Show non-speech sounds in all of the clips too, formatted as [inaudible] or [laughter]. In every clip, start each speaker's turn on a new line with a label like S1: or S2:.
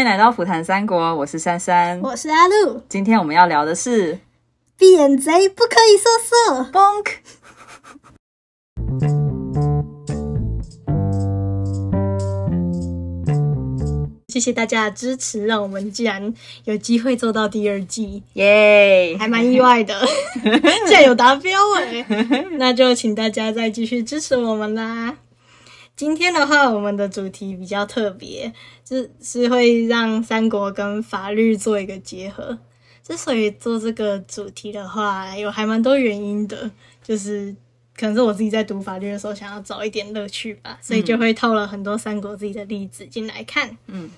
S1: 欢迎来到虎谈三国，我是珊珊。
S2: 我是阿露，
S1: 今天我们要聊的是
S2: 闭眼贼不可以色色。
S1: Bonk。
S2: 谢谢大家的支持，让我们竟然有机会做到第二季，
S1: 耶！
S2: 还蛮意外的，[laughs] 竟然有达标哎！那就请大家再继续支持我们啦。今天的话，我们的主题比较特别，就是会让三国跟法律做一个结合。之所以做这个主题的话，有还蛮多原因的，就是可能是我自己在读法律的时候想要找一点乐趣吧，所以就会套了很多三国自己的例子进来看。
S1: 嗯，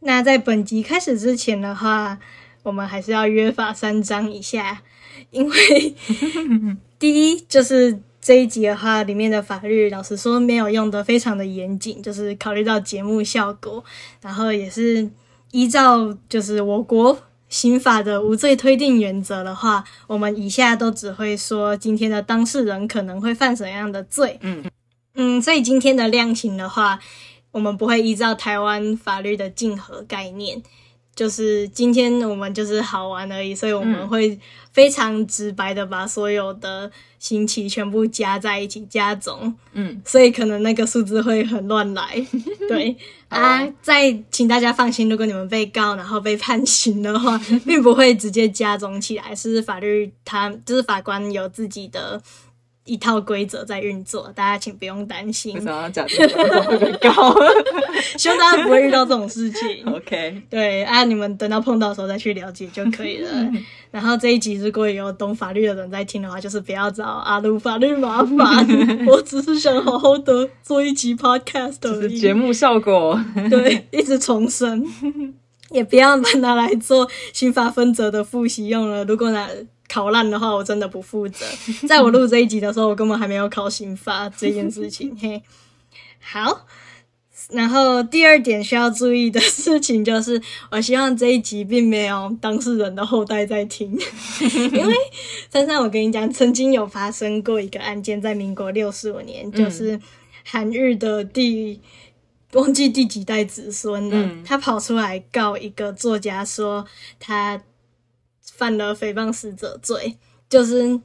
S2: 那在本集开始之前的话，我们还是要约法三章一下，因为 [laughs] 第一就是这一集的话，里面的法律老实说没有用的非常的严谨，就是考虑到节目效果，然后也是依照就是我国刑法的无罪推定原则的话，我们以下都只会说今天的当事人可能会犯什么样的罪。
S1: 嗯
S2: 嗯，所以今天的量刑的话，我们不会依照台湾法律的竞合概念，就是今天我们就是好玩而已，所以我们
S1: 嗯
S2: 会非常直白的把所有的刑期全部加在一起加总，
S1: 嗯，
S2: 所以可能那个数字会很乱来。[laughs] 对啊，再请大家放心，如果你们被告然后被判刑的话，[laughs] 并不会直接加总起来，是法律他就是法官有自己的。一套规则在运作，大家请不用担心
S1: 为什，么要讲这个会被告
S2: 希望大家不会遇到这种事情。
S1: ？OK，
S2: 对啊，你们等到碰到的时候再去了解就可以了。然后这一集如果有懂法律的人在听的话，就是不要找阿鲁法律麻烦，[laughs] 我只是想好好的做一集 podcast 而已。
S1: 是节目效果。
S2: 对，一直重申，也不要把它拿来做刑法分则的复习用了。如果拿考烂的话，我真的不负责。[laughs] 在我录这一集的时候，我根本还没有考刑法这件事情。嘿，好。然后第二点需要注意的事情就是，我希望这一集并没有当事人的后代在听，[laughs] 因为珊珊，[laughs] 我跟你讲，曾经有发生过一个案件，在民国六十五年，就是韩愈的第忘记第几代子孙了，
S1: 嗯
S2: 他跑出来告一个作家说他犯了诽谤死者罪，就是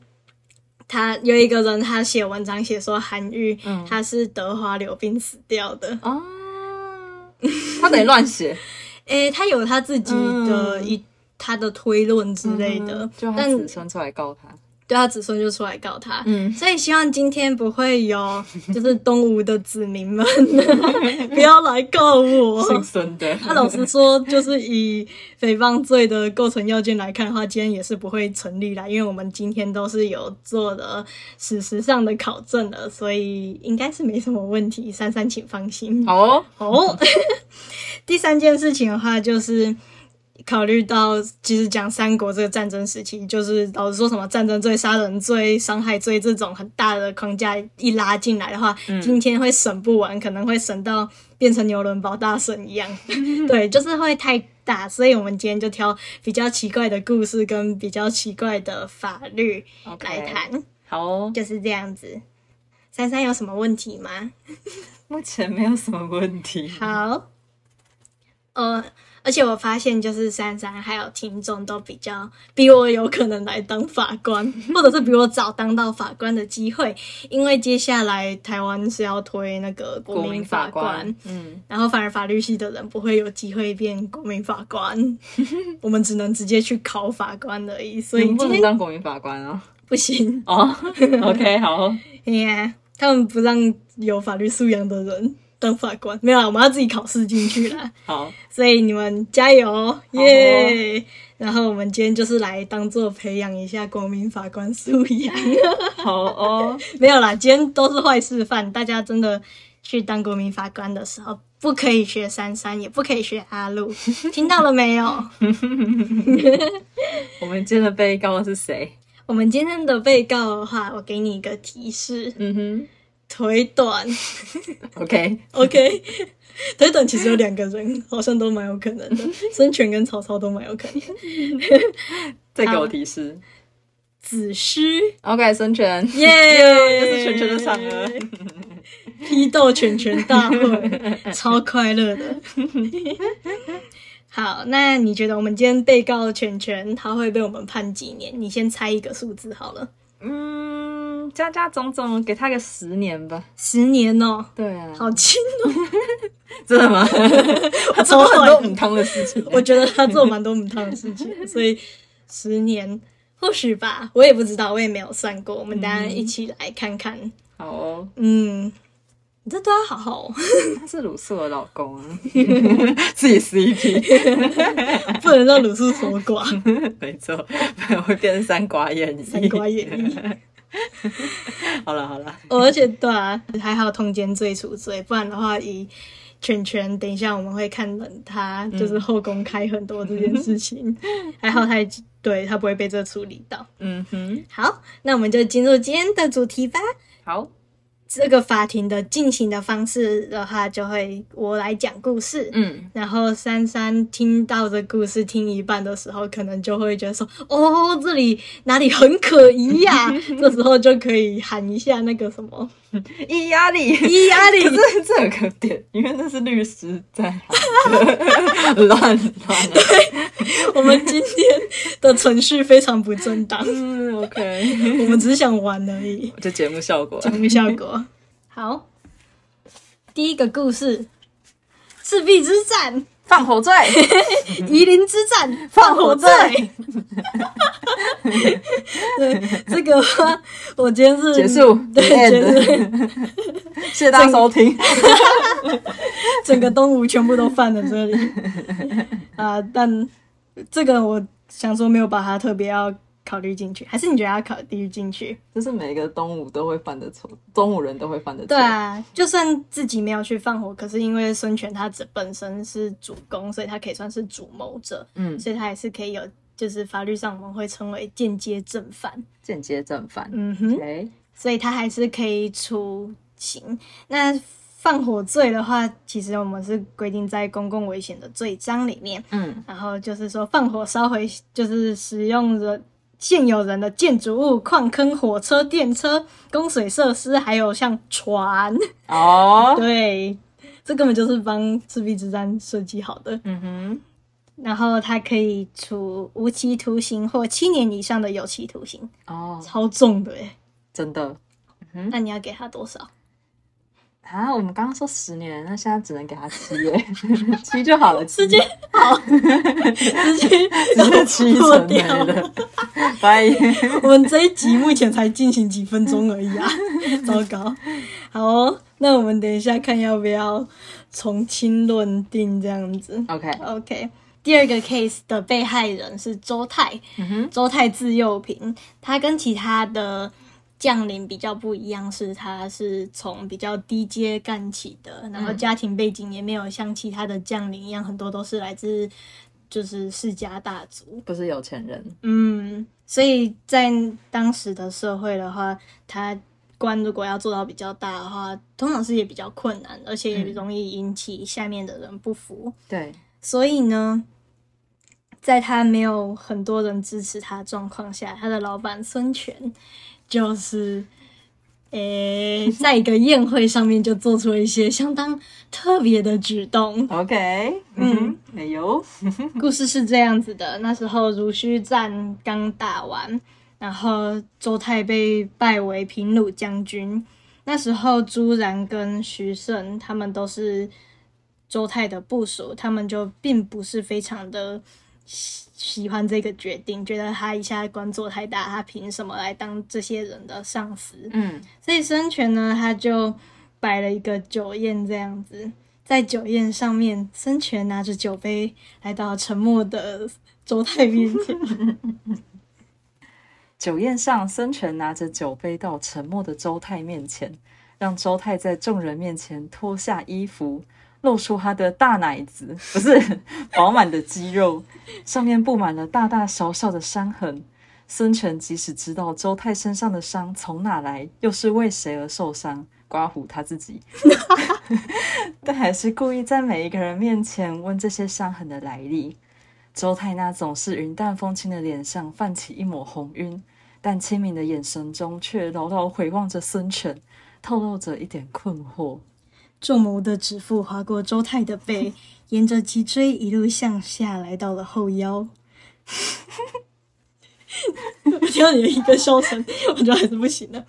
S2: 他有一个人他写文章写说韩愈、
S1: 嗯。
S2: 他是得花柳病死掉的，
S1: 哦，他等于乱写。[laughs]
S2: 诶、他有他自己的一、他的推论之类的，
S1: 嗯就他
S2: 但
S1: 子孙出来告他。
S2: 对他子孙就出来告他，
S1: 嗯
S2: 所以希望今天不会有 [laughs] 就是东吴的子民们 [laughs] 不要来告我。
S1: 姓孙的。
S2: 他老实说，就是以诽谤罪的构成要件来看的话，今天也是不会成立啦，因为我们今天都是有做的史实上的考证的，所以应该是没什么问题。[laughs] 珊珊，请放心。
S1: 好哦，
S2: 哦，第三件事情的话，就是考虑到其实讲三国这个战争时期，就是老是说什么战争罪、杀人罪、伤害罪这种很大的框架一拉进来的话，今天会审不完，可能会审到变成牛伦堡大审一样。[laughs] 对，就是会太大，所以我们今天就挑比较奇怪的故事跟比较奇怪的法律来谈
S1: 好哦，
S2: 就是这样子。珊珊有什么问题吗？[laughs]
S1: 目前没有什么问题。
S2: 好，呃，而且我发现就是珊珊还有听众都比较比我有可能来当法官，[laughs] 或者是比我早当到法官的机会，因为接下来台湾是要推那个国民
S1: 法
S2: 法官。
S1: 嗯，
S2: 然后反而法律系的人不会有机会变国民法官，[laughs] 我们只能直接去考法官而已，所以
S1: 你不能
S2: 今天
S1: 当国民法官啊。
S2: 不行。
S1: 哦，OK，好，[laughs]
S2: yeah，，他们不让有法律素养的人当法官，没有啦，我们要自己考试进去啦。[laughs]
S1: 好，
S2: 所以你们加油，耶！然后我们今天就是来当做培养一下国民法官素养，[laughs]
S1: 好哦，[laughs]
S2: 没有啦，今天都是坏示范，大家真的去当国民法官的时候，不可以学珊珊，也不可以学阿路，听到了没有？
S1: 我们今天的被告是谁？
S2: 我们今天的被告的话，我给你一个提示：
S1: 嗯
S2: 腿短。，OK，OK，[laughs] 腿短其实有两个人，好像都蛮有可能的，孙权跟曹操都蛮有可能。
S1: 再给我提示。
S2: 子虚
S1: ，OK，孙权，
S2: 耶、
S1: 又是拳拳的场合。
S2: 批斗拳拳大会，超快乐的。好，那你觉得我们今天被告全权他会被我们判几年？你先猜一个数字好了。
S1: 嗯，加加总总给他个十年吧。
S2: 十年哦，
S1: 对啊，
S2: 好轻哦。[laughs]
S1: 真的吗？[laughs] 他做很多母汤的事情。[laughs]
S2: 我觉得他做蛮多母汤的事情，所以十年或许吧，我也不知道，我也没有算过。我们大家一起来看看。
S1: 好哦，
S2: 嗯，你这对他好好哦，
S1: 他是鲁肃的老公啊，自己 CP，
S2: 不能让鲁肃守寡。
S1: 没错，不然会变成三寡演义。
S2: 三寡演义。
S1: 好 [laughs] 了好了，
S2: 哦而且对啊，还好通奸罪除罪，不然的话以。圈圈，等一下我们会看冷他，就是后宫开很多这件事情，[laughs] 还好他对他不会被这处理到。
S1: 嗯哼，
S2: 好，那我们就进入今天的主题吧。
S1: 好。
S2: 这个法庭的进行的方式的话，就会我来讲故事，
S1: 嗯，
S2: 然后珊珊听到这故事听一半的时候，可能就会觉得说，哦，这里哪里很可疑呀？[laughs] 这时候就可以喊一下那个什么，[laughs]
S1: 伊压力，
S2: 伊压力，
S1: 这这个点，因为那是律师在 [laughs] 乱乱。
S2: 对，我们今天的程序非常不正当。[laughs]
S1: 嗯，OK，
S2: 我们只是想玩而已，
S1: 就节目效果，
S2: 节目效果。好，第一个故事：赤壁之战
S1: 放火罪，[laughs]
S2: 夷陵之战放火罪。[laughs] 对，这个我今天是
S1: 结束，
S2: 对，结束。
S1: 谢谢大家收听。
S2: 整个 [laughs] 东吴全部都放在这里啊！但这个我想说没有把它特别要。考虑进去，还是你觉得要考虑进去？
S1: 就是每个东吴都会犯的错，东吴人都会犯的错。
S2: 对啊，就算自己没有去放火，可是因为孙权他本身是主公，所以他可以算是主谋者。
S1: 嗯，
S2: 所以他还是可以有，就是法律上我们会称为间接正犯。
S1: 间接正犯，
S2: 嗯哼，所以他还是可以出刑。那放火罪的话，其实我们是规定在公共危险的罪章里面。
S1: 嗯，
S2: 然后就是说放火烧毁，就是使用的。现有人的建筑物、矿坑、火车、电车、供水设施，还有像船
S1: 哦，[laughs]
S2: 对，这根本就是帮赤壁之战设计好的。
S1: 嗯哼，
S2: 然后他可以处无期徒刑或七年以上的有期徒刑。
S1: 哦，
S2: 超重的哎，
S1: 真的。
S2: 嗯那你要给他多少？
S1: 啊，我们刚刚说十年，那现在只能给他七耶，七就好了，
S2: 直接好，直接
S1: 直接七成没了。拜。
S2: 我们这一集目前才进行几分钟而已啊，糟糕。好，那我们等一下看要不要从轻论定这样子。
S1: OK
S2: OK，第二个 case 的被害人是周泰，周泰自幼平，他跟其他的。将领比较不一样，是他是从比较低阶干起的，然后家庭背景也没有像其他的将领一样，很多都是来自就是世家大族，
S1: 不是有钱人。
S2: 嗯，所以在当时的社会的话，他官如果要做到比较大的话，通常是也比较困难，而且也容易引起下面的人不服。
S1: 对，
S2: 所以呢，在他没有很多人支持他的状况下，他的老板孙权。就是，诶，[laughs] 在一个宴会上面就做出了一些相当特别的举动。
S1: OK，嗯，哎呦。[laughs]
S2: 故事是这样子的：那时候如须战刚打完，然后周泰被拜为平鲁将军。那时候朱然跟徐盛他们都是周泰的部属，他们就并不是非常的。喜欢这个决定，觉得他一下官做太大，他凭什么来当这些人的上司？
S1: 嗯，
S2: 所以孙权呢，他就摆了一个酒宴，这样子，在酒宴上面，孙权拿着酒杯来到沉默的周泰面前。[laughs]
S1: 酒宴上，孙权拿着酒杯到沉默的周泰面前，让周泰在众人面前脱下衣服。露出他的大奶子，[laughs] 不是饱满的肌肉，上面布满了大大小小的伤痕。孙权即使知道周泰身上的伤从哪来，又是为谁而受伤，刮胡他自己，[laughs] [laughs] 但还是故意在每一个人面前问这些伤痕的来历。周泰那总是云淡风轻的脸上泛起一抹红晕，但清明的眼神中却牢牢回望着孙权，透露着一点困惑。
S2: 仲谋的指腹划过周泰的背，[laughs] 沿着脊椎一路向下，来到了后腰。[laughs] 我听到你的一个笑声，[laughs] 我觉得还是不行的。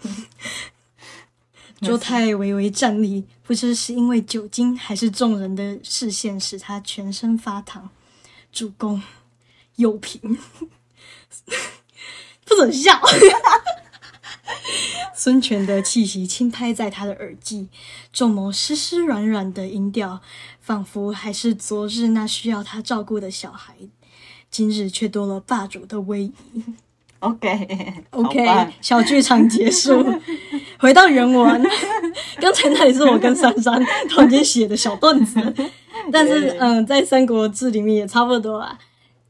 S2: 周泰微微站立，不知是因为酒精还是众人的视线使他全身发烫。主公，有平，不准笑。[laughs] 孙权的气息轻拍在他的耳际，仲谋湿湿软软的音调，仿佛还是昨日那需要他照顾的小孩，今日却多了霸主的威仪。
S1: OK
S2: OK，小剧场结束，[laughs] 回到原文。刚才那里是我跟珊珊突然间写的小段子，但是嗯，在《三国志》里面也差不多啊。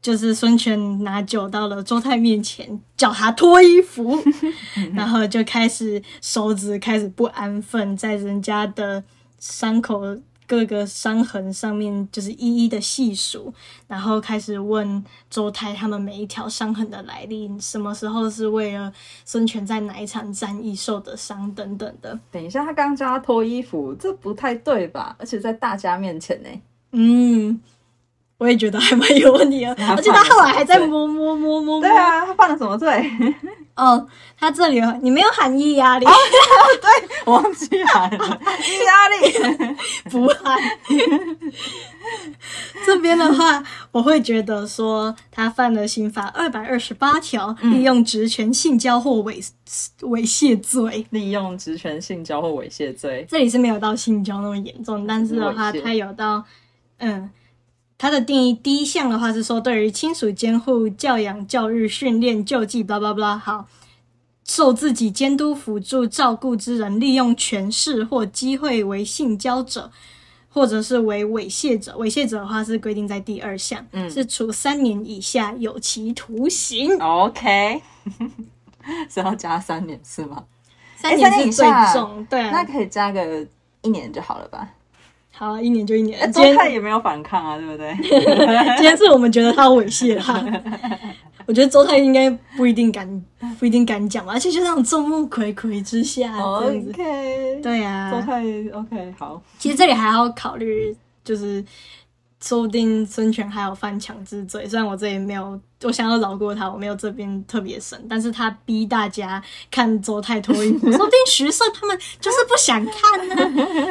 S2: 就是孙权拿酒到了周泰面前，叫他脱衣服，[laughs] 然后就开始手指开始不安分，在人家的伤口各个伤痕上面就是一一的细数，然后开始问周泰他们每一条伤痕的来历，什么时候是为了孙权在哪一场战役受的伤等等的。
S1: 等一下，他刚刚叫他脱衣服，这不太对吧？而且在大家面前呢。
S2: 嗯，我也觉得还蛮有问题的，
S1: 他
S2: 而且他后来还在摸摸摸摸摸。
S1: 对啊，他犯了什么罪？
S2: 哦，[laughs] 他这里有你没有含义压力，[laughs]
S1: 我忘记喊了，压力。[laughs]
S2: 不含。这边的话，我会觉得说他犯了刑法二百二十八条，利用职权性交或猥猥亵罪。
S1: 利用职权性交或猥亵罪。
S2: 这里是没有到性交那么严重，但是的话，他有到，嗯，它的定义第一项的话是说，对于亲属监护、教养、教育、训练、救济，巴拉巴拉，好，受自己监督、辅助、照顾之人，利用权势或机会为性交者。或者是为猥亵者，猥亵者的话是规定在第二项，
S1: 嗯
S2: 是处三年以下有期徒刑
S1: ，OK，[laughs] 是要加三年是吗？
S2: 三
S1: 三年
S2: 年是最重，对啊，
S1: 那可以加个一年就好了吧？
S2: 好啊，一年就一年。
S1: 哎，
S2: 今天
S1: 周泰也没有反抗啊，对不对？[laughs]
S2: 今天是我们觉得他猥亵他，[laughs] 我觉得周泰应该不一定敢，不一定敢讲吧，而且就那种众目睽睽之下这样子。
S1: OK，
S2: 对啊，
S1: 周泰 OK 好，
S2: 其实这里还要考虑，就是说不定孙权还有犯强制罪，虽然我这里没有，我想要饶过他，我没有这边特别深，但是他逼大家看周泰脱衣服，说不定徐盛他们就是不想看呢、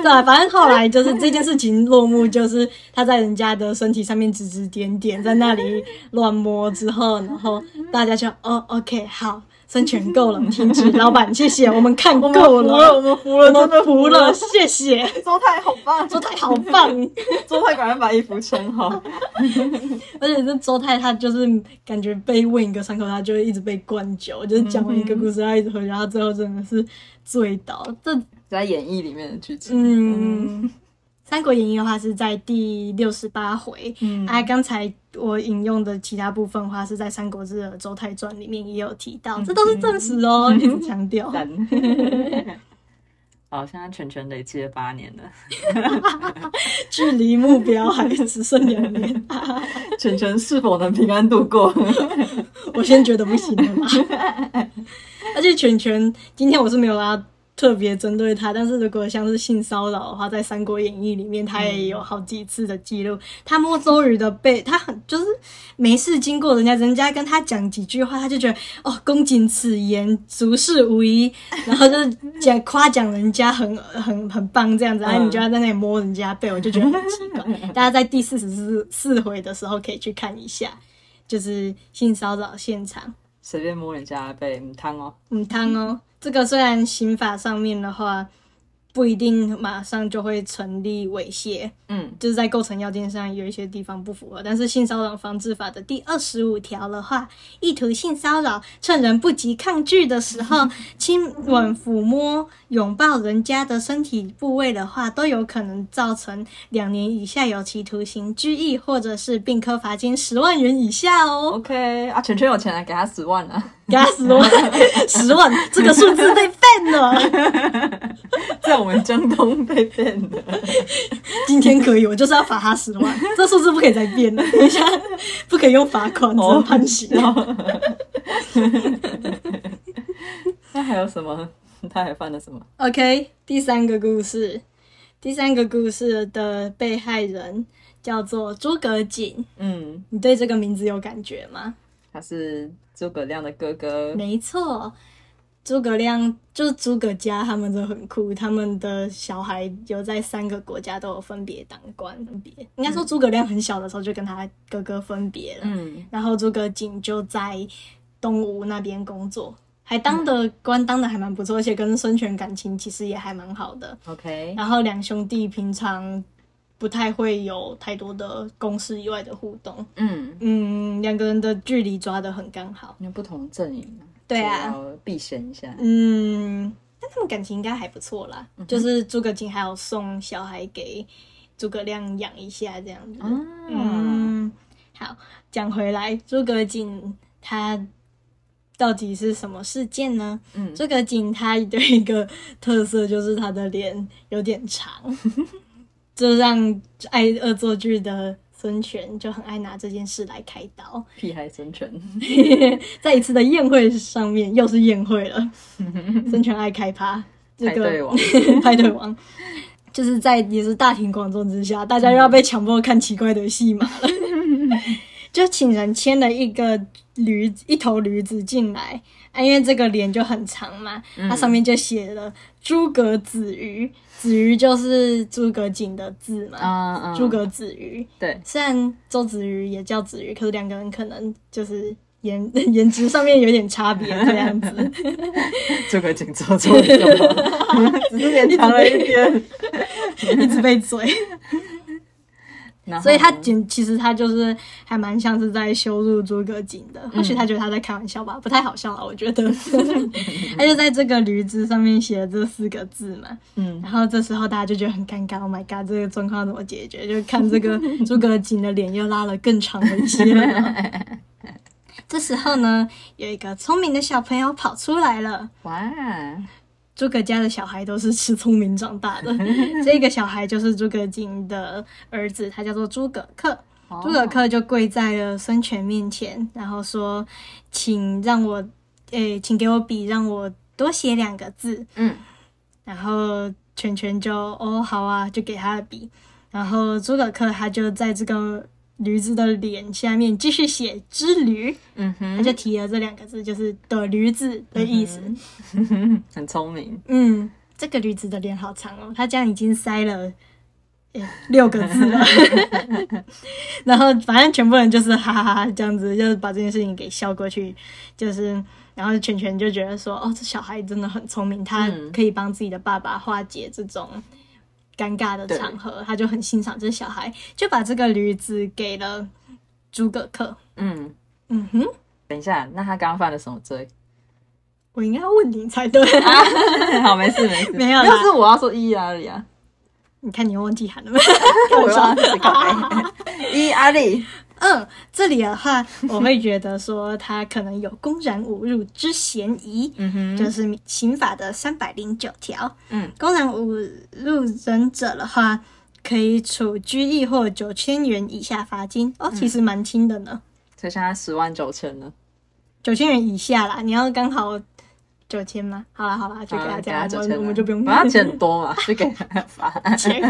S2: 对，反正后来就是这件事情落幕，就是他在人家的身体上面指指点点，在那里乱摸之后，然后大家就哦，OK，好。孙权够了，停止，老板，谢谢，[laughs] 我们看够
S1: 我们服了，我
S2: 了，
S1: 们服了，
S2: 我们
S1: 真的
S2: 服了，谢谢。
S1: 周泰好棒，
S2: 周泰好棒，[laughs]
S1: 周泰赶快把衣服穿好。[laughs]
S2: 而且这周泰他就是感觉被问一个伤口，他就会一直被灌酒，就是讲完一个故事，他一直喝酒，然后最后真的是醉倒。这
S1: 在演义里面的剧情，
S2: 嗯，《三国演义》的话是在第六十八回，
S1: 嗯
S2: 啊，刚才我引用的其他部分的话是在《三国志》的《周泰传》里面也有提到，这都是证实哦，一直强调。[laughs] [laughs]
S1: 好，现在全全累积了八年了，[laughs]
S2: 距离目标还只剩两年，
S1: 全全是否能平安度过？
S2: 我先觉得不行了嘛。而且全全今天我是没有要特别针对他，但是如果像是性骚扰的话，在《三国演义》里面他也有好几次的记录。他摸周瑜的背，他很就是没事经过人家，人家跟他讲几句话，他就觉得哦，公瑾此言，足是无疑，然后就是讲夸奖人家很很很棒这样子，然后你就要在那里摸人家背，我就觉得很奇怪。大家在第四十四四回的时候可以去看一下，就是性骚扰现场。
S1: 随便摸人家背，唔汤哦。
S2: 嗯，汤哦，这个虽然刑法上面的话不一定马上就会成立猥亵，
S1: 嗯，
S2: 就是在构成要件上有一些地方不符合，但是性骚扰防治法的第二十五条的话，意图性骚扰，趁人不及抗拒的时候，[laughs] 亲吻、抚摸、拥抱人家的身体部位的话，都有可能造成两年以下有期徒刑、拘役，或者是并科罚金十万元以下哦。
S1: OK 啊，全全有钱了，给他十万啊，
S2: 给他十万，[laughs] 十万，这个数字被 ban 了。[laughs]
S1: 在我们江东被骗的。
S2: 今天可以，我就是要罚他十万，这数字不可以再变了。等一下不可以用罚款，只能判刑。[laughs]
S1: 那还有什么？他还犯了什么
S2: ？OK，第三个故事，第三个故事的被害人叫做诸葛瑾，
S1: 嗯，
S2: 你对这个名字有感觉吗？
S1: 他是诸葛亮的哥哥。
S2: 没错，诸葛亮就是诸葛家，他们都很酷，他们的小孩有在三个国家都有分别当官，分别应该说诸葛亮很小的时候就跟他哥哥分别了，
S1: 嗯
S2: 然后诸葛瑾就在东吴那边工作。还当的官当的还蛮不错，而且跟孙权感情其实也还蛮好的。
S1: ，OK，
S2: 然后两兄弟平常不太会有太多的公司以外的互动，
S1: 嗯，
S2: 嗯，两个人的距离抓得很刚好，
S1: 因为不同阵营嘛，
S2: 对啊
S1: 避嫌一下。
S2: 嗯，但他们感情应该还不错啦。就是诸葛瑾还有送小孩给诸葛亮养一下这样子。
S1: 嗯，
S2: 嗯，好，讲回来，诸葛瑾他到底是什么事件呢？
S1: 嗯
S2: 诸葛瑾他的一个特色，就是他的脸有点长，[laughs] 这让爱恶作剧的孙权就很爱拿这件事来开刀。
S1: 屁孩孙权。[laughs]
S2: 在一次的宴会上面，又是宴会了，[laughs] 孙权爱开趴，这个
S1: 派对王 [laughs]
S2: 派对王，就是在也是大庭广众之下，大家又要被强迫看奇怪的戏码了，就请人牵了一个驴一头驴子进来，啊，因为这个脸就很长嘛，它上面就写了诸葛子瑜，子瑜就是诸葛瑾的字嘛，诸葛子瑜，
S1: 对，
S2: 虽然周子瑜也叫子瑜，可是两个人可能就是颜 [laughs] 颜值上面有点差别这样子。[laughs]
S1: 诸葛瑾做错了什么？[laughs] 只是脸长了一点。
S2: 一直被追，
S1: 然后
S2: 所以他简其实他就是还蛮像是在羞辱诸葛瑾的，
S1: 嗯
S2: 或许他觉得他在开玩笑吧，不太好笑啊，我觉得。[laughs] 他就在这个驴子上面写了这四个字嘛，
S1: 嗯
S2: 然后这时候大家就觉得很尴尬，Oh my god，这个状况怎么解决？就看这个诸葛瑾的脸又拉了更长了一些。[laughs] 这时候呢，有一个聪明的小朋友跑出来了。
S1: 哇，
S2: 诸葛家的小孩都是吃聪明长大的，[laughs] 这个小孩就是诸葛瑾的儿子，他叫做诸葛恪。
S1: 哦
S2: 诸葛恪就跪在了孙权面前，然后说：“请让我，诶、请给我笔，让我多写两个字。”
S1: 嗯，
S2: 然后权权就哦好啊，就给他的笔。然后诸葛恪他就在这个驴子的脸下面继续写“之驴”，
S1: 嗯哼，
S2: 他就提了这两个字，就是的驴子的意思。[laughs]
S1: 很聪明。
S2: 嗯，这个驴子的脸好长哦，他这样已经塞了。诶六个字了，[laughs] 然后反正全部人就是哈哈哈这样子，就是把这件事情给笑过去，就是然后全全就觉得说，哦，这小孩真的很聪明，他
S1: 嗯
S2: 可以帮自己的爸爸化解这种尴尬的场合，他就很欣赏这小孩，就把这个驴子给了诸葛恪。
S1: 嗯，
S2: 嗯哼，
S1: 等一下，那他刚刚犯了什么罪？
S2: 我应该要问你才对，[laughs]
S1: 好，没事没事，[laughs]
S2: 没有啦
S1: 要是我要说伊阿里啊，
S2: 你看你又忘记喊了没？[laughs]
S1: 我要自己改。一阿里，
S2: 嗯，这里的话，[laughs] 我会觉得说他可能有公然侮辱之嫌疑，
S1: 嗯哼，
S2: 就是刑法的三百零九条。
S1: 嗯，
S2: 公然侮辱人者的话，可以处拘役或九千元以下罚金。哦，其实蛮轻的呢，
S1: 所以现在十万九千呢，
S2: 九千元以下啦。你要刚好九千吗？好了好了，就给他
S1: 好
S2: 这样，
S1: 九千，
S2: 我我们就不用
S1: 反正钱很多嘛，就给他罚。[laughs]
S2: 钱。[laughs]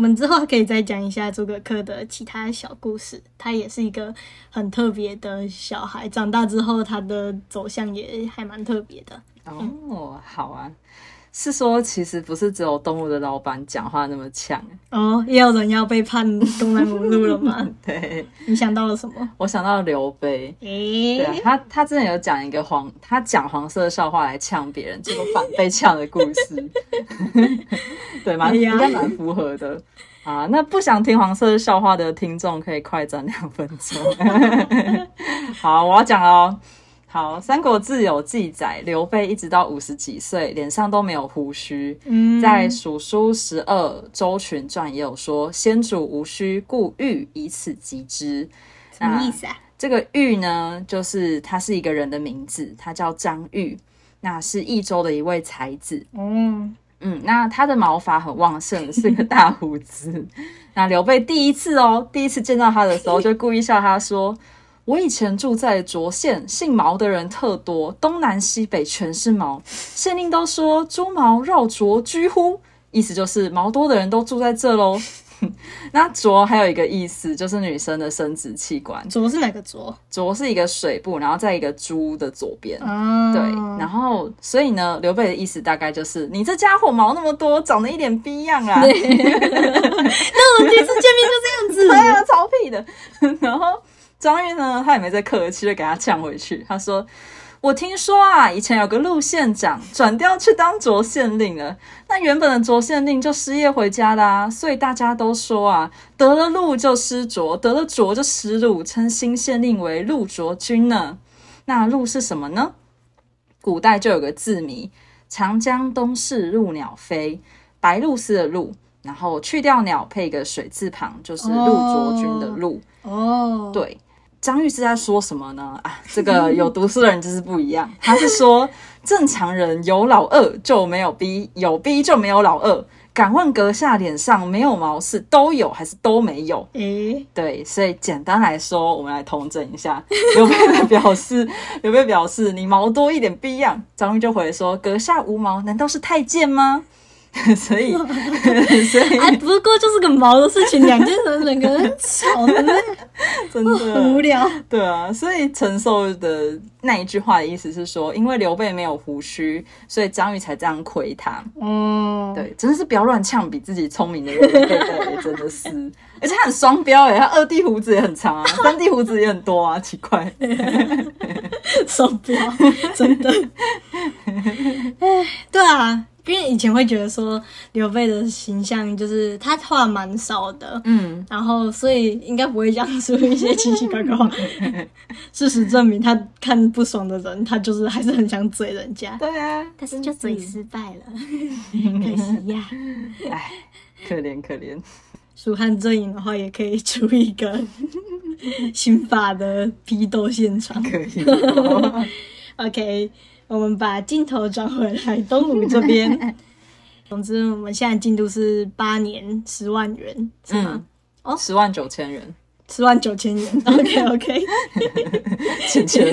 S2: 我们之后可以再讲一下诸葛恪的其他小故事。他也是一个很特别的小孩，长大之后他的走向也还蛮特别的。
S1: 哦，好啊，是说其实不是只有动物的老板讲话那么呛，
S2: 哦，也有人要被判公然侮辱了吗？[laughs]
S1: 对
S2: 你想到了什么？
S1: 我想到刘备。
S2: 诶、
S1: 对啊，他他之前有讲一个黄，他讲黄色笑话来呛别人，结果反被呛的故事，[laughs] 对，蛮、
S2: 哎呀
S1: 应该蛮符合的啊。那不想听黄色笑话的听众可以快转两分钟。[laughs] 好，我要讲哦。好，《三国志》有记载，刘备一直到五十几岁，脸上都没有胡须。
S2: 嗯，
S1: 在《蜀书十二周群传》也有说：“先主无须，故欲以此击之。”
S2: 什么意思啊？
S1: 这个玉呢，就是他是一个人的名字，他叫张玉，那是益州的一位才子。
S2: 嗯，
S1: 嗯，那他的毛发很旺盛，是个大胡子。[laughs] 那刘备第一次哦，第一次见到他的时候，[laughs] 就故意笑他说：“我以前住在涿县，姓毛的人特多，东南西北全是毛。县令都说猪毛绕涿居乎，意思就是毛多的人都住在这喽。[laughs] 那涿还有一个意思，就是女生的生殖器官。
S2: 浊是哪个左？
S1: 涿是一个水部，然后在一个猪的左边。
S2: 啊，
S1: 对，然后所以呢，刘备的意思大概就是你这家伙毛那么多，长得一点逼样啊！[laughs]
S2: 那我们第一次见面就这样子。[laughs]
S1: 对啊，超屁的。然后张玉呢，他也没再客气，就给他呛回去。他说：“我听说啊，以前有个陆县长转调去当涿县令了。那原本的涿县令就失业回家啦、所以大家都说啊，得了陆就失涿，得了涿就失陆，称新县令为陆卓君呢。那陆是什么呢？古代就有个字谜：长江东逝陆鸟飞，白鹭鸶的鹭，然后去掉鸟，配一个水字旁，就是陆卓君的陆。
S2: 哦，
S1: 对，张玉是在说什么呢？[laughs] 啊，这个有读书的人就是不一样，[laughs] 他是说正常人有老二就没有逼，有逼就没有老二。敢问阁下脸上没有毛是都有还是都没有？
S2: 诶，
S1: 对，所以简单来说，我们来统整一下。[laughs] 刘备的表示，刘备表示你毛多一点逼样，张玉就回说阁下无毛，难道是太监吗？[laughs] 所以，[laughs] 所以
S2: 哎，不过就是个毛的事情，两件人两个人吵的那 [laughs]
S1: 真
S2: 很无，聊。
S1: 对啊，所以陈寿的那一句话的意思是说，因为刘备没有胡须，所以张玉才这样亏他。
S2: 嗯，
S1: 对，真的是不要乱呛比自己聪明的人，对对，真的是，而且他很双标哎，他二弟胡子也很长啊，三弟胡子也很多啊，奇怪。
S2: 双标，真的。哎，对啊，因为以前会觉得说刘备的形象就是他话蛮少的，
S1: 嗯，
S2: 然后所以应该不会讲出一些奇奇怪怪话。[laughs] 事实证明，他看不爽的人，他就是还是很想嘴人家，
S1: 对啊，
S2: 但是就嘴失败了，可惜呀。[laughs]
S1: 哎，可怜可怜。
S2: 蜀汉阵营的话，也可以出一个 [laughs] 新法的批斗现场。
S1: 可以哦、
S2: OK，我们把镜头转回来东吴这边。[laughs] 总之，我们现在进度是八年十万元，是吗？
S1: 嗯，十万九千元，
S2: 十、万九千元。[laughs] OK OK。
S1: 钱钱。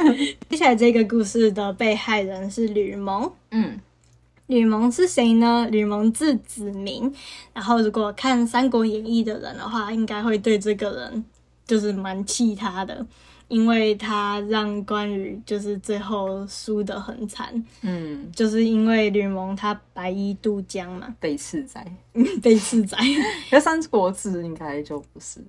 S1: [laughs]
S2: 接下来这个故事的被害人是吕蒙。
S1: 嗯
S2: 吕蒙是谁呢？吕蒙字子明。然后，如果看《三国演义》的人的话，应该会对这个人就是蛮气他的，因为他让关羽就是最后输得很惨，
S1: 嗯，
S2: 就是因为吕蒙他白衣渡江嘛，
S1: 被刺宰。[laughs]
S2: 被刺宰。[laughs]
S1: 那《三国志》应该就不是。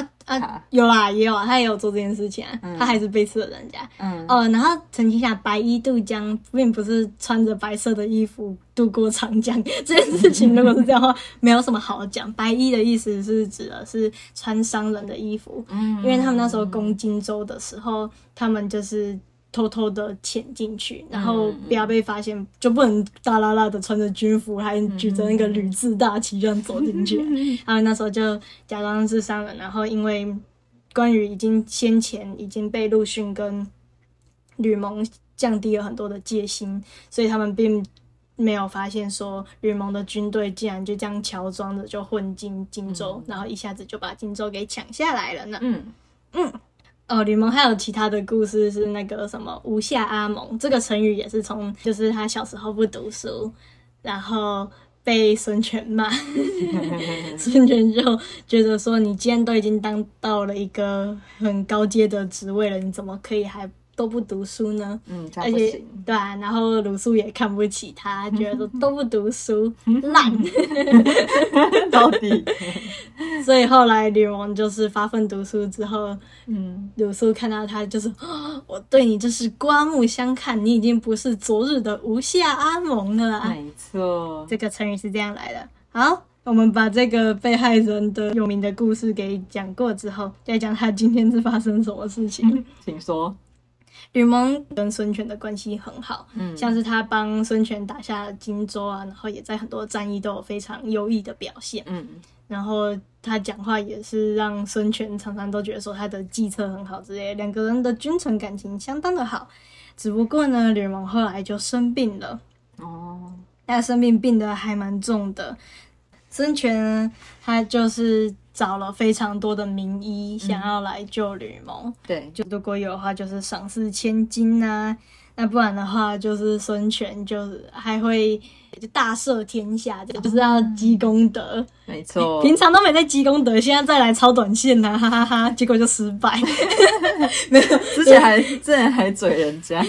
S2: 啊啊，有啦，也有啊，他也有做这件事情啊，他还是背刺了人家。
S1: 嗯
S2: 哦，然后澄清一下，白衣渡江并不是穿着白色的衣服渡过长江 [laughs] 这件事情。如果是这样的话，没有什么好讲。白衣的意思是指的是穿商人的衣服，
S1: 嗯
S2: 因为他们那时候攻荆州的时候，他们就是偷偷的潜进去，然后不要被发现，就不能大拉拉的穿着军服，还举着那个吕字大旗这样走进去。然后那时候就假装是商人，然后因为关羽已经先前已经被陆逊跟吕蒙降低了很多的戒心，所以他们并没有发现说吕蒙的军队竟然就这样乔装的就混进荆州，然后一下子就把荆州给抢下来了呢。
S1: 嗯。
S2: 嗯哦，吕蒙还有其他的故事是那个什么吴下阿蒙，这个成语也是从就是他小时候不读书，然后被孙权骂，[laughs] 孙权就觉得说你既然都已经当到了一个很高阶的职位了，你怎么可以还都不读书呢？
S1: 嗯，
S2: 而且。对啊，然后鲁肃也看不起他，觉得说都不读书 [laughs] 烂，[laughs]
S1: 到底，[laughs]
S2: 所以后来吕蒙就是发奋读书之后，
S1: 嗯，
S2: 鲁肃看到他就是，哦我对你就是刮目相看，你已经不是昨日的吴下阿蒙了啊！
S1: 没错。
S2: 这个成语是这样来的。好，我们把这个被害人的有名的故事给讲过之后，再讲他今天是发生什么事情。
S1: 请说。
S2: 吕蒙跟孙权的关系很好，
S1: 嗯
S2: 像是他帮孙权打下荆州啊，然后也在很多战役都有非常优异的表现。
S1: 嗯
S2: 然后他讲话也是让孙权常常都觉得说他的计策很好之类，两个人的君臣感情相当的好。只不过呢，吕蒙后来就生病了，
S1: 哦，
S2: 他生病病得还蛮重的。孙权，他就是找了非常多的名医，想要来救吕蒙。
S1: 对，
S2: 就如果有的话，就是赏赐千金呐、那不然的话，就是孙权就是还会就大赦天下，就是要积功德。
S1: 没错。
S2: 平常都没在积功德，现在再来抄短线呐、哈哈哈结果就失败。没有
S1: 之前还之前还嘴人家，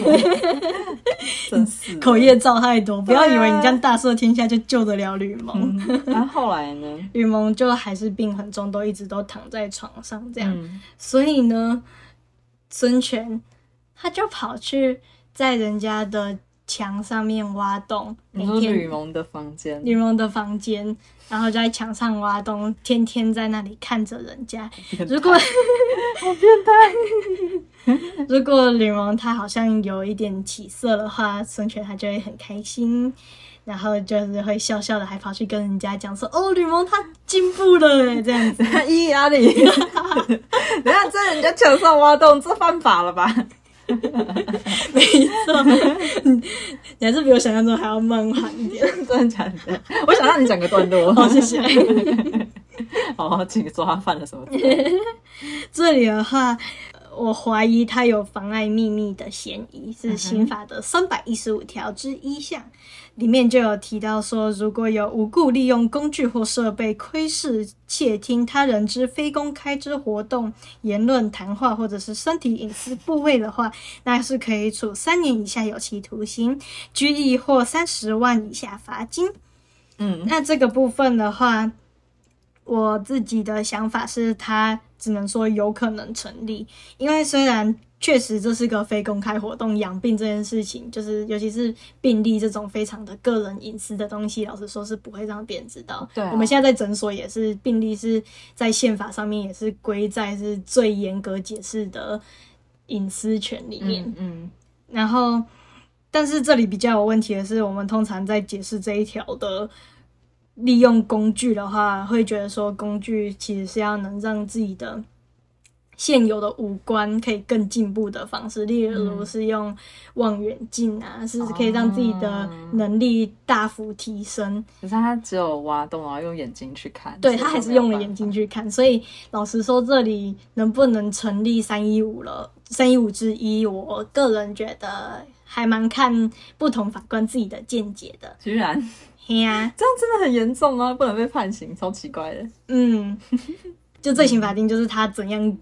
S1: 真是
S2: 口业造太多，不要以为你这样大赦天下就救得了吕蒙。
S1: 嗯然后后来呢？[laughs]
S2: 吕蒙就还是病很重，都一直都躺在床上这样。
S1: 嗯，
S2: 所以呢，孙权他就跑去在人家的墙上面挖洞，每
S1: 你说吕蒙的房间，
S2: 吕蒙的房间，然后就在墙上挖洞，天天在那里看着人家。如果 [laughs]
S1: 好变态，[laughs]
S2: 如果吕蒙他好像有一点起色的话，孙权他就会很开心。然后就是会笑笑的，还跑去跟人家讲说：“哦，吕蒙他进步了哎，这样子。
S1: 伊 [laughs] 压力，等一下在人家墙上挖洞，这犯法了吧？[laughs]
S2: 没错，你还是比我想象中还要梦幻一点。[laughs]
S1: 真的假的？我想让你讲个段落。
S2: 好，谢谢。
S1: 好，请说他犯了什么？
S2: 这里的话，我怀疑他有妨碍秘密的嫌疑，是刑法的三百一十五条之一项。里面就有提到说，如果有无故利用工具或设备窥视、窃听他人之非公开之活动、言论、谈话或者是身体隐私部位的话，那是可以处三年以下有期徒刑、拘役或三十万以下罚金。
S1: 嗯，
S2: 那这个部分的话，我自己的想法是，它只能说有可能成立，因为虽然确实这是个非公开活动，养病这件事情，就是尤其是病例这种非常的个人隐私的东西，老实说是不会让别人知道。
S1: 对啊
S2: 我们现在在诊所也是，病例是在宪法上面也是归在是最严格解释的隐私权里面。
S1: 嗯嗯，
S2: 然后，但是这里比较有问题的是，我们通常在解释这一条的利用工具的话，会觉得说工具其实是要能让自己的现有的五官可以更进步的方式，例如是用望远镜啊，是可以让自己的能力大幅提升。
S1: 可是他只有挖洞，然后用眼睛去看。
S2: 对他还是用了眼睛去看，所以老实说，这里能不能成立三一五了？三一五之一，我个人觉得还蛮看不同法官自己的见解的。
S1: 居然
S2: 嘿呀、
S1: 这样真的很严重啊，不能被判刑，超奇怪的。
S2: 嗯，[laughs] 就罪刑法定就是他怎样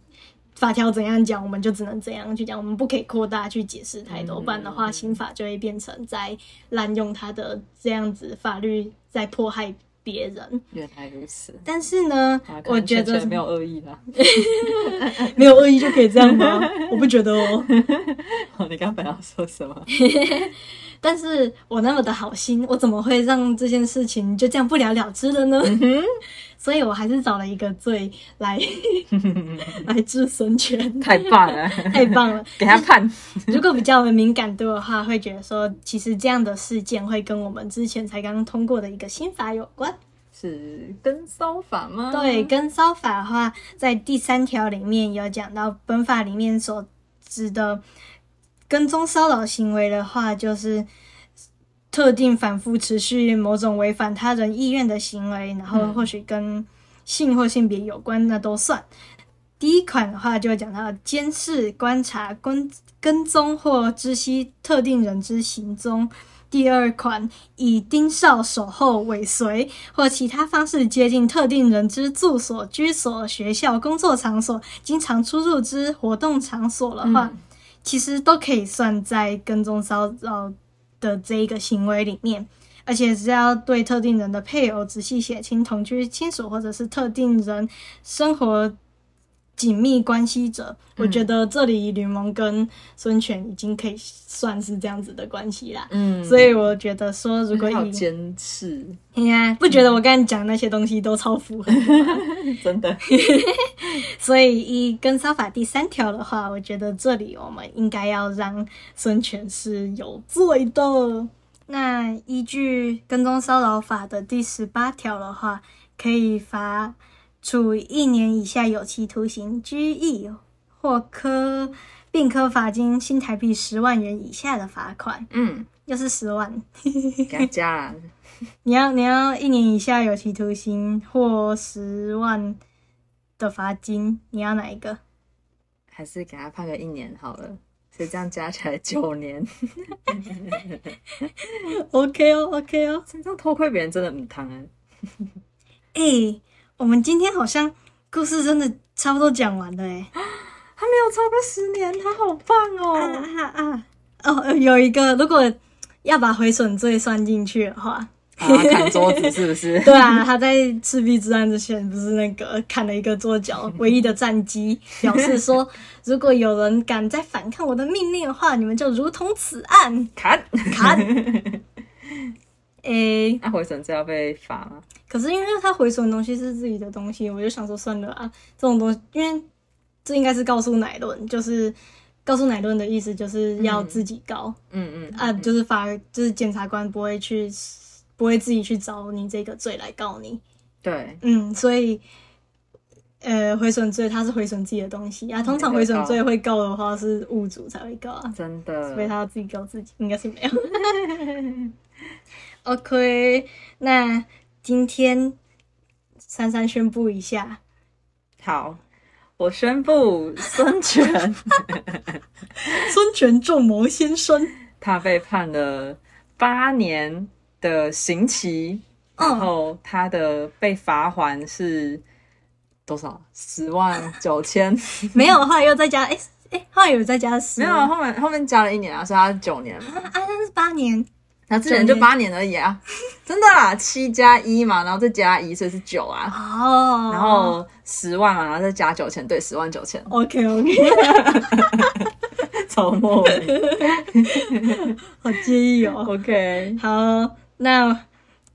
S2: 法条怎样讲，我们就只能怎样去讲，我们不可以扩大去解释太多，
S1: 嗯
S2: 不然的话，刑法就会变成在滥用他的这样子法律在迫害别人。
S1: 原来如此，
S2: 但是呢
S1: 啊，
S2: 我觉得
S1: 没有恶意啦。[laughs]
S2: 没有恶意就可以这样吗？[laughs] 我不觉得哦。
S1: 你刚刚本来要说什么？
S2: 但是我那么的好心，我怎么会让这件事情就这样不了了之了呢？[laughs] 所以我还是找了一个罪来 [laughs] 来治孙权，
S1: 太棒了，[laughs]
S2: 太棒了。
S1: 给他判。
S2: 如果比较敏感度的话，会觉得说，其实这样的事件会跟我们之前才刚通过的一个新法有关。
S1: 是跟骚法吗？
S2: 对，跟骚法的话，在第三条里面有讲到，本法里面所指的跟踪骚扰行为的话，就是特定反复持续某种违反他人意愿的行为，然后或许跟性或性别有关，那都算。第一款的话，就会讲到监视、观察、跟跟踪或知悉特定人之行踪。第二款以盯梢、守候、尾随或其他方式接近特定人之住所、居所、学校、工作场所，经常出入之活动场所的话，
S1: 嗯
S2: 其实都可以算在跟踪骚扰的这一个行为里面。而且只要对特定人的配偶、仔细写清、同居亲属，或者是特定人生活紧密关系者，我觉得这里吕蒙跟孙权已经可以算是这样子的关系啦。
S1: 嗯，
S2: 所以我觉得说，如果
S1: 还有
S2: 以
S1: 监视，
S2: 你看，不觉得我刚才讲那些东西都超符合？[laughs]
S1: 真的 [laughs]
S2: 所以一跟骚法第三条的话，我觉得这里我们应该要让孙权是有罪的。那依据跟踪骚扰法的第十八条的话，可以罚处一年以下有期徒刑、拘役或科并科罚金新台币十万元以下的罚款，
S1: 嗯，
S2: 又是十万。
S1: 加了，[laughs]
S2: 你要你要一年以下有期徒刑或十万的罚金，你要哪一个？
S1: 还是给他判个一年好了。所以这样加起来九年，[laughs]
S2: OK 哦，OK 哦。
S1: 这样偷窥别人真的很疼哎。[laughs]
S2: 哎、我们今天好像故事真的差不多讲完了哎。
S1: 他没有超过十年，他好棒哦！
S2: 啊啊啊！哦，有一个，如果要把毁损罪算进去的话，
S1: 啊，砍桌子是不是？[laughs]
S2: 对啊，他在赤壁之战之前不是那个砍了一个桌角，唯一的战机，表示说，[laughs] 如果有人敢再反抗我的命令的话，你们就如同此案
S1: 砍。
S2: 砍。[laughs] 诶、
S1: 那毁损罪要被罚吗？
S2: 可是因为他毁损的东西是自己的东西，我就想说算了啊，这种东西，因为这应该是告诉乃论，就是告诉乃论的意思就是要自己告、
S1: 嗯嗯
S2: 啊，就是法就是检察官不会去不会自己去找你这个罪来告你，
S1: 对，
S2: 嗯，所以。呃，毁损罪他是毁损自己的东西。啊，通常毁损罪会告的话是物主才会告啊，
S1: 真的。
S2: 所以他要自己告自己，应该是没有。[laughs] [laughs] OK，那今天珊珊宣布一下，
S1: 好。我宣布，孙权 [laughs]
S2: 孙权仲谋先生，
S1: 他被判了八年的刑期，然
S2: 嗯，
S1: 后他的被罚还是多少？十万九千？[laughs]
S2: 没有，后来又再加，哎、哎、后来有再加十，
S1: 没有，后面后面加了一年啊，所以他是九年。
S2: 啊，啊那是八年，
S1: 他之前就八年而已啊，[laughs] 真的啦，七加一嘛，然后再加一，所以是九啊。
S2: 哦，
S1: 然后十万嘛，然后再加九千，对，十万九千
S2: ，OK OK，
S1: 超莫名。[laughs] [laughs]
S2: 好介意哦。
S1: OK，
S2: 好，那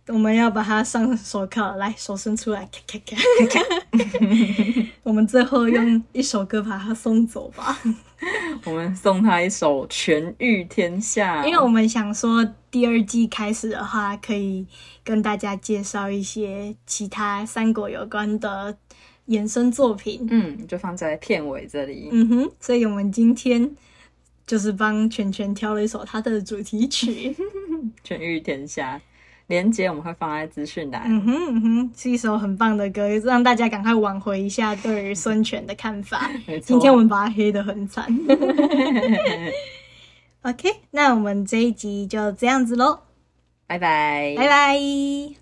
S2: 我们要把它上手铐，来，手伸出来，咔咔咔咔咔。[laughs] 我们最后用一首歌把它送走吧，[laughs]
S1: 我们送他一首《全御天下》，
S2: 因为我们想说第二季开始的话，可以跟大家介绍一些其他三国有关的衍生作品。
S1: 嗯，就放在片尾这里。
S2: 嗯哼，所以我们今天就是帮全全挑了一首他的主题曲。[laughs]
S1: 全御天下，连接我们会放在资讯栏。
S2: 嗯哼嗯哼，是一首很棒的歌，让大家赶快挽回一下对于孙权的看法。今天我们把他黑的很惨。[laughs] OK，那我们这一集就这样子喽，
S1: 拜拜，
S2: 拜拜。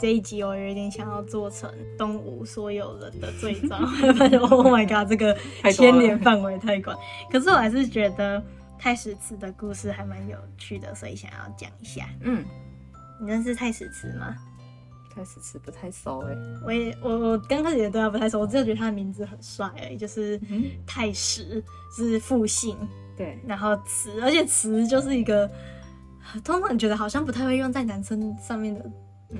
S2: 这一集我有点想要做成东吴所有人的罪状发现，[laughs] [laughs] Oh my god，这个牵连范围太广。可是我还是觉得太史慈的故事还蛮有趣的，所以想要讲一下。
S1: 嗯，
S2: 你认识太史慈吗？
S1: 太史慈不太熟哎。
S2: 我也我我刚开始也对他不太熟，我只有觉得他的名字很帅而已，就是
S1: 嗯
S2: 太史是复姓，
S1: 对，
S2: 然后慈，而且慈就是一个通常觉得好像不太会用在男生上面的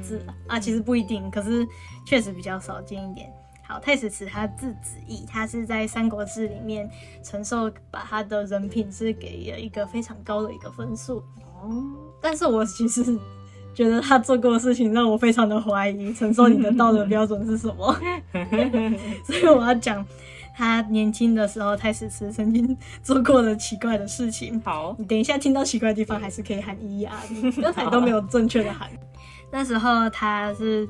S2: 字、啊，其实不一定，可是确实比较少见一点。好，太史慈他字子义，他是在《三国志》里面，陈寿把他的人品是给了一个非常高的一个分数，
S1: 哦，
S2: 但是我其实觉得他做过的事情让我非常的怀疑，陈寿你的道德标准是什么？[laughs] 所以我要讲他年轻的时候，太史慈曾经做过的奇怪的事情。
S1: 好，
S2: 你等一下听到奇怪的地方，还是可以喊咿呀，你 [laughs] 刚才都没有正确的喊。那时候他是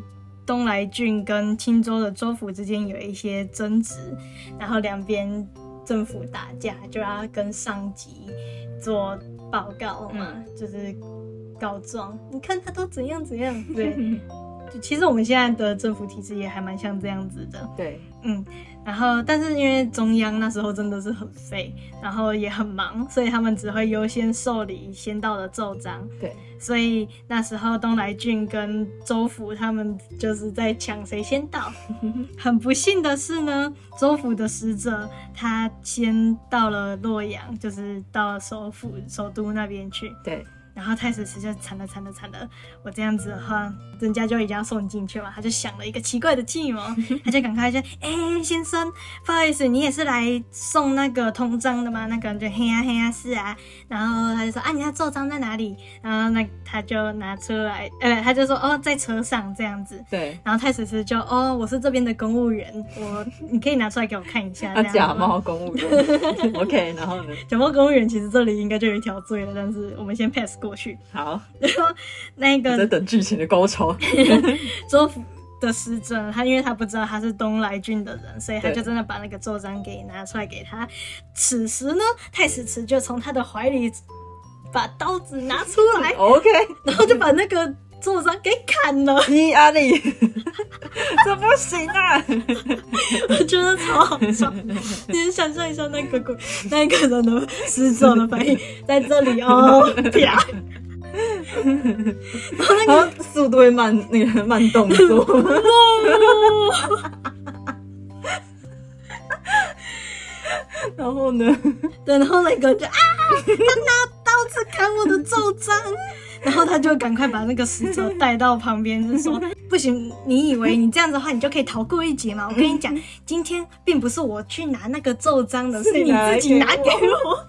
S2: 东来郡跟青州的州府之间有一些争执，然后两边政府打架，就要跟上级做报告嘛，就是告状。你看他都怎样怎样，对。[laughs] 其实我们现在的政府体制也还蛮像这样子的，
S1: 对，
S2: 嗯，然后但是因为中央那时候真的是很废，然后也很忙，所以他们只会优先受理先到的奏章。
S1: 对，
S2: 所以那时候东来郡跟州府他们就是在抢谁先到。[laughs] 很不幸的是呢，州府的使者他先到了洛阳，就是到了首府首都那边去。
S1: 对，
S2: 然后太史慈就惨了惨了惨了，我这样子的话，人家就已经要送进去嘛，他就想了一个奇怪的计谋，[laughs] 他就赶快就，哎、先生，不好意思，你也是来送那个通章的吗？那个人就嘿呀嘿呀是啊，然后他就说啊，你那奏章在哪里？然后那他就拿出来，呃，他就说哦，在车上这样子。
S1: 对，
S2: 然后太史慈就哦，我是这边的公务员，我你可以拿出来给我看一下。
S1: 他假冒公务员，OK，然后呢？
S2: 假冒公务员其实这里应该就有一条罪了，但是我们先 pass 过去。
S1: 好，
S2: 然后那
S1: 个在
S2: 个
S1: 等剧情的高潮。[laughs]
S2: 周府的师尊，他因为他不知道他是东来郡的人，所以他就真的把那个奏章给拿出来给他。此时呢，太史慈就从他的怀里把刀子拿出来
S1: ，OK，
S2: 然后就把那个奏章给砍了。[laughs]
S1: 伊阿力，[laughs] 这不行啊！[laughs]
S2: 我觉得超好笑。你想象一下那个鬼那个人的死者的反应，在这里哦，啪，
S1: 然后那个速度会慢，那个慢动作。然后呢？
S2: 对，然后那个就啊，他拿刀子砍我的奏章，然后他就赶快把那个死者带到旁边，就说 [laughs] 不行，你以为你这样子的话，你就可以逃过一劫吗？[laughs] 我跟你讲，今天并不是我去拿那个奏章的，是你自己拿给我。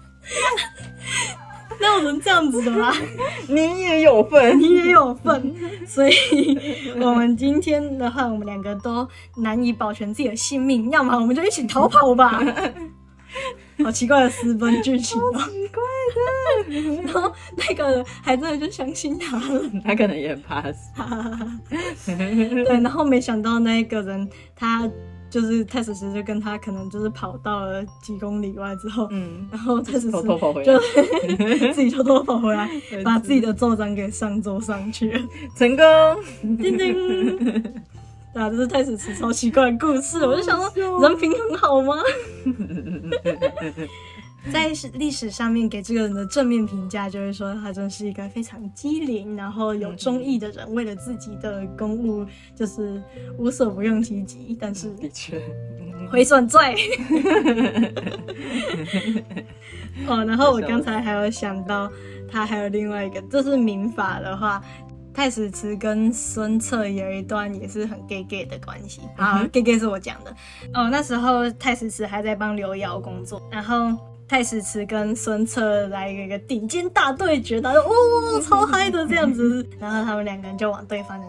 S2: 那有人这样子的吗？[laughs]
S1: 你也有份，
S2: 你也有份，所以我们今天的话，我们两个都难以保全自己的性命，要么我们就一起逃跑吧。[laughs] 好奇怪的私奔剧情哦、
S1: 奇怪 [laughs]
S2: 然后那个人还真的就相信他了，
S1: 他可能也很怕死。[laughs]
S2: 对，然后没想到那个人他就是太史慈就跟他可能就是跑到了几公里外之后，
S1: 嗯，
S2: 然后太史慈
S1: 偷偷跑回来
S2: 就自己偷偷跑回来，把自己的奏章给上奏上去了。
S1: 成功。
S2: 叮叮。啊，这是太史慈超奇怪的故事，我就想说，人品很好吗？[laughs] 在历史上面给这个人的正面评价，就是说他真是一个非常机灵，然后有忠义的人，为了自己的公务就是无所不用其极，但是
S1: 的确，
S2: 回转罪。哦，然后我刚才还有想到，他还有另外一个，这是民法的话，太史慈跟孙策有一段也是很 gay gay 的关系。啊、g a y gay 是我讲的。哦，那时候太史慈还在帮刘瑶工作，然后。太史慈跟孙策来一个顶尖大对决，他说哦超嗨的这样子，[laughs] 然后他们两个人就往对方的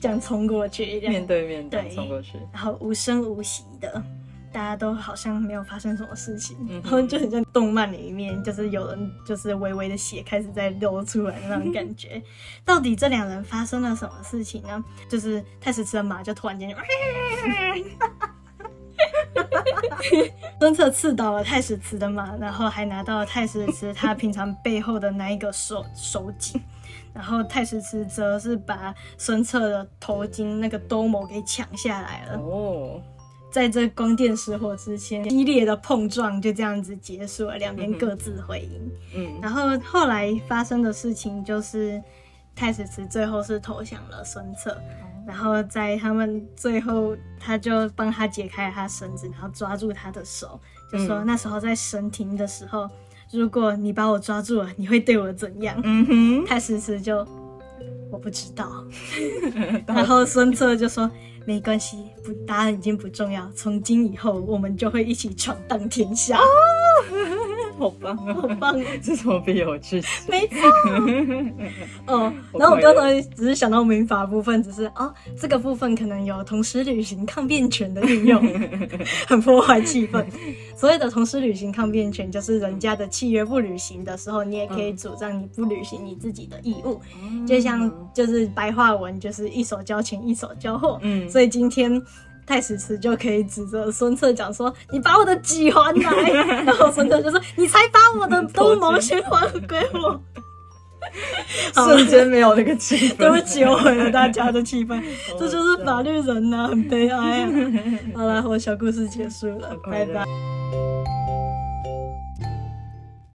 S2: 这样冲过去，
S1: 面对面
S2: 对
S1: 冲过去，
S2: 然后无声无息的，大家都好像没有发生什么事情，
S1: 嗯
S2: 然后就很像动漫里面，就是有人就是微微的血开始在流出来的那种感觉。[laughs] 到底这两人发生了什么事情呢？就是太史慈的马就突然间就，孙策刺倒了太史慈的马，然后还拿到了太史慈他平常背后的那一个手手戟。然后太史慈则是把孙策的头巾那个兜某给抢下来了。
S1: 哦，
S2: 在这光电失火之前，激烈的碰撞就这样子结束了，两边各自回营。
S1: 嗯，
S2: 然后后来发生的事情就是，太史慈最后是投降了孙策，然后在他们最后，他就帮他解开了他绳子，然后抓住他的手，就说
S1: 嗯
S2: 那时候在神庭的时候，如果你把我抓住了，你会对我怎样？
S1: 嗯哼，
S2: 太史慈就我不知道，[laughs] 然后孙策就说没关系，不答案已经不重要，从今以后我们就会一起闯荡天下，
S1: 好棒啊！
S2: 好棒！[laughs]
S1: 这是我必有剧情。
S2: 没错。[laughs] 哦，然后我刚才只是想到民法部分，只是哦，这个部分可能有同时履行抗辩权的运用，[laughs] 很破坏气氛。所谓的同时履行抗辩权，就是人家的契约不履行的时候，你也可以主张你不履行你自己的义务。就像就是白话文，就是一手交钱一手交货。
S1: 嗯
S2: 所以今天太史慈就可以指着孙策讲说：“你把我的戟还来。”然后孙策就说：“你才把我的东毛先还给我。[laughs] ”
S1: 瞬间没有那个气氛。[laughs]
S2: 对不起，我毁了大家的气氛，这就是法律人呐、很悲哀啊。[laughs] 好了，我小故事结束了，拜拜。